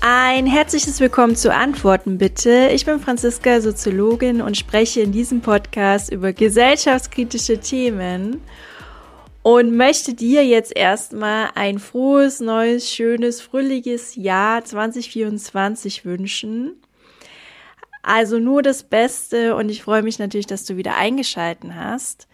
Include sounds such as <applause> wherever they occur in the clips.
Ein herzliches Willkommen zu Antworten bitte. Ich bin Franziska, Soziologin und spreche in diesem Podcast über gesellschaftskritische Themen und möchte dir jetzt erstmal ein frohes, neues, schönes, fröhliches Jahr 2024 wünschen. Also nur das Beste und ich freue mich natürlich, dass du wieder eingeschalten hast.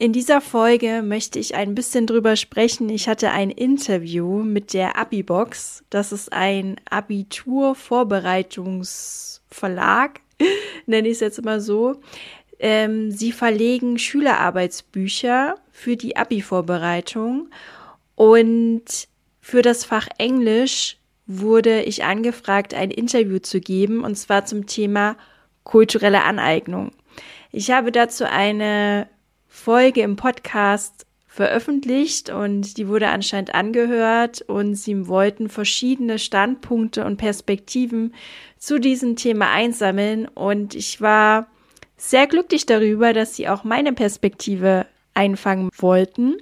In dieser Folge möchte ich ein bisschen drüber sprechen. Ich hatte ein Interview mit der Abibox. Das ist ein Abiturvorbereitungsverlag, <laughs> nenne ich es jetzt immer so. Ähm, sie verlegen Schülerarbeitsbücher für die Abi-Vorbereitung und für das Fach Englisch wurde ich angefragt, ein Interview zu geben und zwar zum Thema kulturelle Aneignung. Ich habe dazu eine Folge im Podcast veröffentlicht und die wurde anscheinend angehört und sie wollten verschiedene Standpunkte und Perspektiven zu diesem Thema einsammeln und ich war sehr glücklich darüber, dass sie auch meine Perspektive einfangen wollten.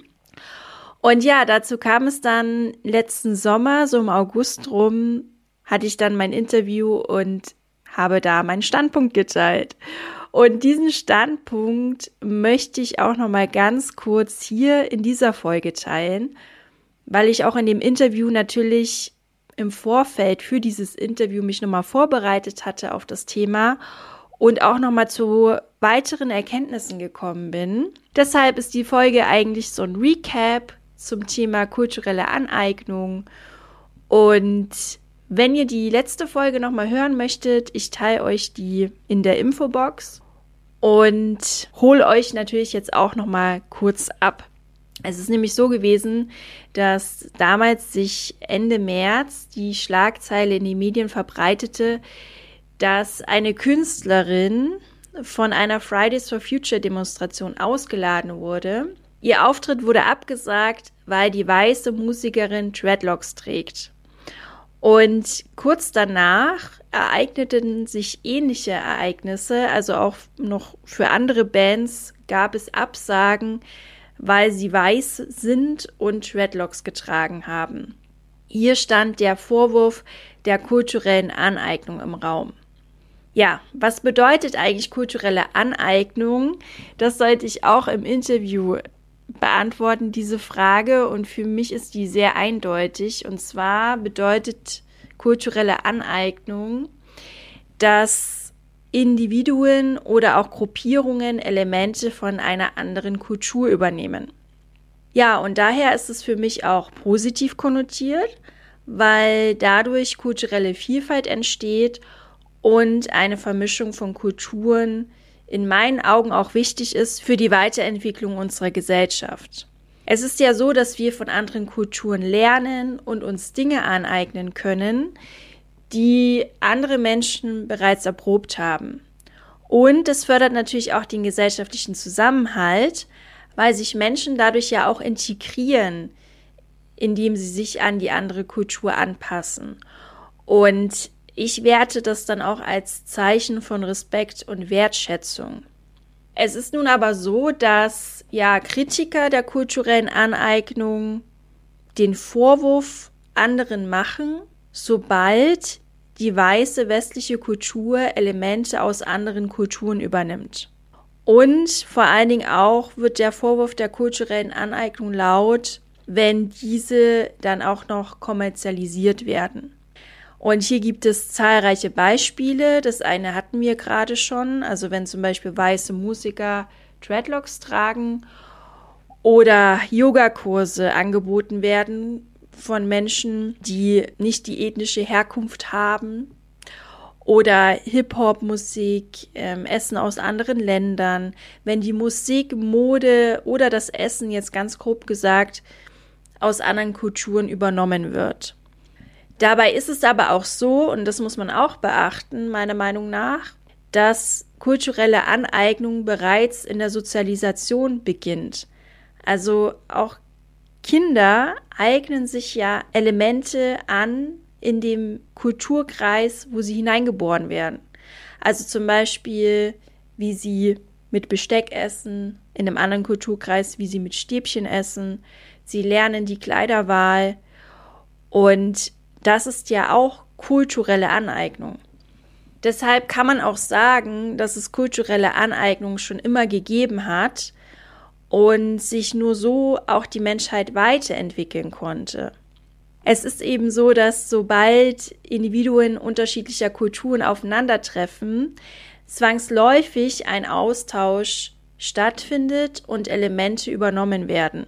Und ja, dazu kam es dann letzten Sommer, so im August rum, hatte ich dann mein Interview und habe da meinen Standpunkt geteilt. Und diesen Standpunkt möchte ich auch noch mal ganz kurz hier in dieser Folge teilen, weil ich auch in dem Interview natürlich im Vorfeld für dieses Interview mich noch mal vorbereitet hatte auf das Thema und auch noch mal zu weiteren Erkenntnissen gekommen bin. Deshalb ist die Folge eigentlich so ein Recap zum Thema kulturelle Aneignung und wenn ihr die letzte Folge noch mal hören möchtet, ich teile euch die in der Infobox und hol euch natürlich jetzt auch noch mal kurz ab. Es ist nämlich so gewesen, dass damals sich Ende März die Schlagzeile in den Medien verbreitete, dass eine Künstlerin von einer Fridays for Future Demonstration ausgeladen wurde. Ihr Auftritt wurde abgesagt, weil die weiße Musikerin Dreadlocks trägt. Und kurz danach ereigneten sich ähnliche Ereignisse, also auch noch für andere Bands gab es Absagen, weil sie weiß sind und Dreadlocks getragen haben. Hier stand der Vorwurf der kulturellen Aneignung im Raum. Ja, was bedeutet eigentlich kulturelle Aneignung? Das sollte ich auch im Interview beantworten diese Frage und für mich ist die sehr eindeutig. Und zwar bedeutet kulturelle Aneignung, dass Individuen oder auch Gruppierungen Elemente von einer anderen Kultur übernehmen. Ja, und daher ist es für mich auch positiv konnotiert, weil dadurch kulturelle Vielfalt entsteht und eine Vermischung von Kulturen in meinen Augen auch wichtig ist für die Weiterentwicklung unserer Gesellschaft. Es ist ja so, dass wir von anderen Kulturen lernen und uns Dinge aneignen können, die andere Menschen bereits erprobt haben. Und es fördert natürlich auch den gesellschaftlichen Zusammenhalt, weil sich Menschen dadurch ja auch integrieren, indem sie sich an die andere Kultur anpassen. Und ich werte das dann auch als Zeichen von Respekt und Wertschätzung. Es ist nun aber so, dass ja Kritiker der kulturellen Aneignung den Vorwurf anderen machen, sobald die weiße westliche Kultur Elemente aus anderen Kulturen übernimmt. Und vor allen Dingen auch wird der Vorwurf der kulturellen Aneignung laut, wenn diese dann auch noch kommerzialisiert werden. Und hier gibt es zahlreiche Beispiele. Das eine hatten wir gerade schon. Also wenn zum Beispiel weiße Musiker Dreadlocks tragen oder Yogakurse angeboten werden von Menschen, die nicht die ethnische Herkunft haben oder Hip-Hop-Musik, ähm, Essen aus anderen Ländern, wenn die Musik, Mode oder das Essen jetzt ganz grob gesagt aus anderen Kulturen übernommen wird. Dabei ist es aber auch so, und das muss man auch beachten, meiner Meinung nach, dass kulturelle Aneignung bereits in der Sozialisation beginnt. Also auch Kinder eignen sich ja Elemente an in dem Kulturkreis, wo sie hineingeboren werden. Also zum Beispiel, wie sie mit Besteck essen, in einem anderen Kulturkreis, wie sie mit Stäbchen essen. Sie lernen die Kleiderwahl und das ist ja auch kulturelle Aneignung. Deshalb kann man auch sagen, dass es kulturelle Aneignung schon immer gegeben hat und sich nur so auch die Menschheit weiterentwickeln konnte. Es ist eben so, dass sobald Individuen unterschiedlicher Kulturen aufeinandertreffen, zwangsläufig ein Austausch stattfindet und Elemente übernommen werden.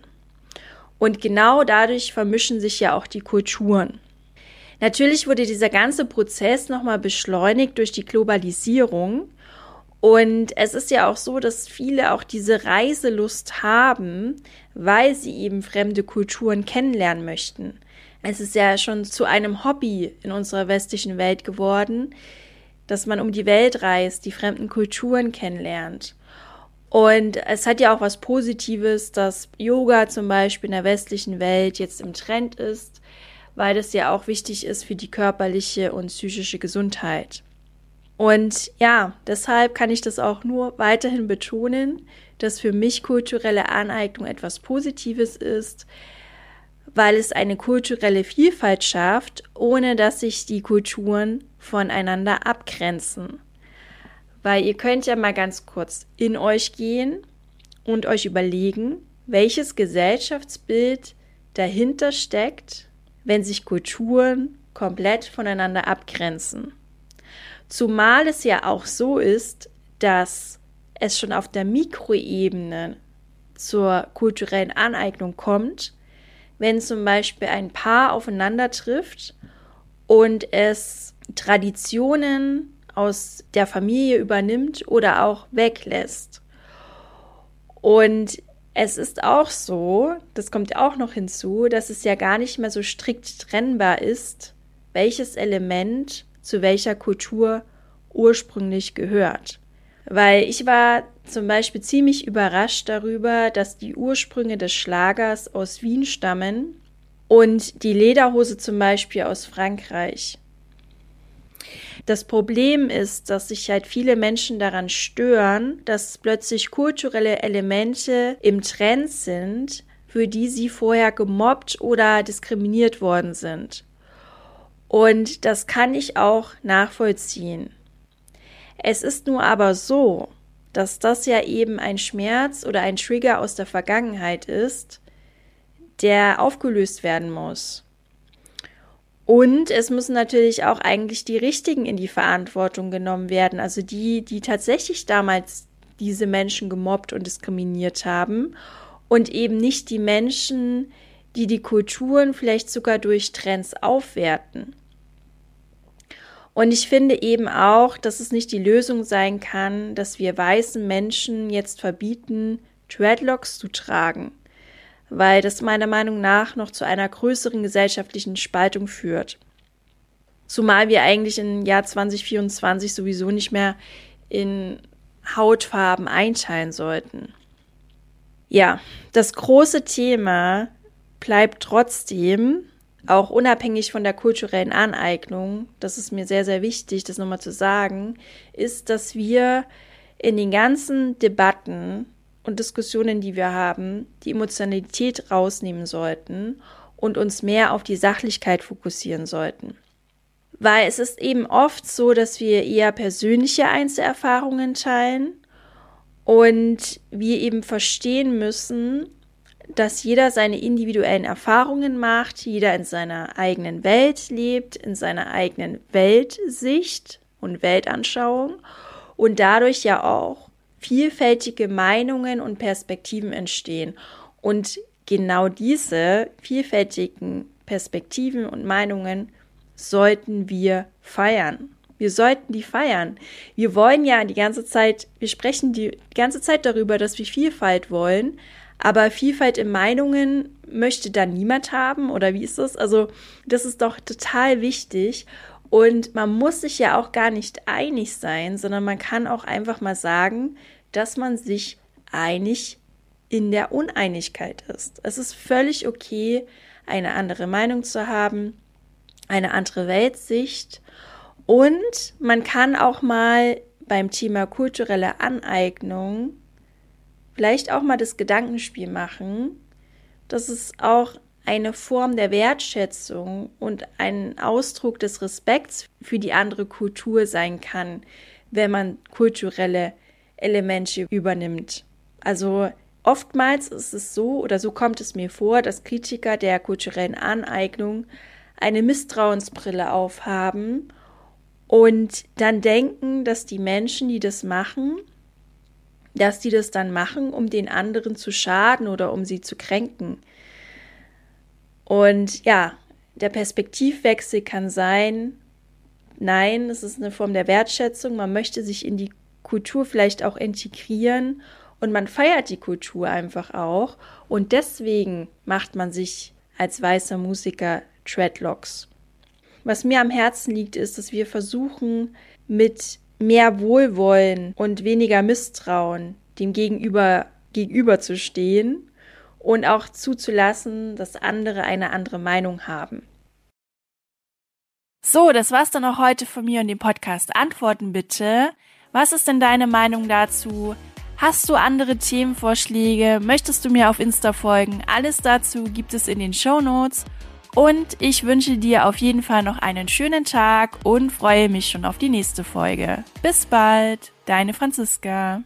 Und genau dadurch vermischen sich ja auch die Kulturen. Natürlich wurde dieser ganze Prozess nochmal beschleunigt durch die Globalisierung. Und es ist ja auch so, dass viele auch diese Reiselust haben, weil sie eben fremde Kulturen kennenlernen möchten. Es ist ja schon zu einem Hobby in unserer westlichen Welt geworden, dass man um die Welt reist, die fremden Kulturen kennenlernt. Und es hat ja auch was Positives, dass Yoga zum Beispiel in der westlichen Welt jetzt im Trend ist, weil das ja auch wichtig ist für die körperliche und psychische Gesundheit. Und ja, deshalb kann ich das auch nur weiterhin betonen, dass für mich kulturelle Aneignung etwas Positives ist, weil es eine kulturelle Vielfalt schafft, ohne dass sich die Kulturen voneinander abgrenzen. Weil ihr könnt ja mal ganz kurz in euch gehen und euch überlegen, welches Gesellschaftsbild dahinter steckt, wenn sich Kulturen komplett voneinander abgrenzen. Zumal es ja auch so ist, dass es schon auf der Mikroebene zur kulturellen Aneignung kommt, wenn zum Beispiel ein Paar aufeinander trifft und es Traditionen aus der Familie übernimmt oder auch weglässt. Und es ist auch so, das kommt auch noch hinzu, dass es ja gar nicht mehr so strikt trennbar ist, welches Element zu welcher Kultur ursprünglich gehört. Weil ich war zum Beispiel ziemlich überrascht darüber, dass die Ursprünge des Schlagers aus Wien stammen und die Lederhose zum Beispiel aus Frankreich. Das Problem ist, dass sich halt viele Menschen daran stören, dass plötzlich kulturelle Elemente im Trend sind, für die sie vorher gemobbt oder diskriminiert worden sind. Und das kann ich auch nachvollziehen. Es ist nur aber so, dass das ja eben ein Schmerz oder ein Trigger aus der Vergangenheit ist, der aufgelöst werden muss. Und es müssen natürlich auch eigentlich die Richtigen in die Verantwortung genommen werden, also die, die tatsächlich damals diese Menschen gemobbt und diskriminiert haben. Und eben nicht die Menschen, die die Kulturen vielleicht sogar durch Trends aufwerten. Und ich finde eben auch, dass es nicht die Lösung sein kann, dass wir weißen Menschen jetzt verbieten, Dreadlocks zu tragen, weil das meiner Meinung nach noch zu einer größeren gesellschaftlichen Spaltung führt. Zumal wir eigentlich im Jahr 2024 sowieso nicht mehr in Hautfarben einteilen sollten. Ja, das große Thema bleibt trotzdem, auch unabhängig von der kulturellen Aneignung, das ist mir sehr, sehr wichtig, das nochmal zu sagen, ist, dass wir in den ganzen Debatten und Diskussionen, die wir haben, die Emotionalität rausnehmen sollten und uns mehr auf die Sachlichkeit fokussieren sollten. Weil es ist eben oft so, dass wir eher persönliche Einzelerfahrungen teilen und wir eben verstehen müssen, dass jeder seine individuellen Erfahrungen macht, jeder in seiner eigenen Welt lebt, in seiner eigenen Weltsicht und Weltanschauung und dadurch ja auch vielfältige Meinungen und Perspektiven entstehen. Und genau diese vielfältigen Perspektiven und Meinungen sollten wir feiern. Wir sollten die feiern. Wir wollen ja die ganze Zeit, wir sprechen die ganze Zeit darüber, dass wir Vielfalt wollen, aber Vielfalt in Meinungen möchte da niemand haben oder wie ist das? Also das ist doch total wichtig und man muss sich ja auch gar nicht einig sein, sondern man kann auch einfach mal sagen, dass man sich einig in der Uneinigkeit ist. Es ist völlig okay, eine andere Meinung zu haben, eine andere Weltsicht und man kann auch mal beim Thema kulturelle Aneignung vielleicht auch mal das Gedankenspiel machen, dass es auch eine Form der Wertschätzung und ein Ausdruck des Respekts für die andere Kultur sein kann, wenn man kulturelle Elemente übernimmt. Also oftmals ist es so oder so kommt es mir vor, dass Kritiker der kulturellen Aneignung eine Misstrauensbrille aufhaben und dann denken, dass die Menschen, die das machen, dass die das dann machen, um den anderen zu schaden oder um sie zu kränken. Und ja, der Perspektivwechsel kann sein, nein, es ist eine Form der Wertschätzung, man möchte sich in die Kultur vielleicht auch integrieren und man feiert die Kultur einfach auch. Und deswegen macht man sich als weißer Musiker Treadlocks. Was mir am Herzen liegt, ist, dass wir versuchen, mit mehr Wohlwollen und weniger Misstrauen dem Gegenüber gegenüberzustehen und auch zuzulassen, dass andere eine andere Meinung haben. So, das war's dann auch heute von mir und dem Podcast. Antworten bitte. Was ist denn deine Meinung dazu? Hast du andere Themenvorschläge? Möchtest du mir auf Insta folgen? Alles dazu gibt es in den Show Notes. Und ich wünsche dir auf jeden Fall noch einen schönen Tag und freue mich schon auf die nächste Folge. Bis bald, deine Franziska.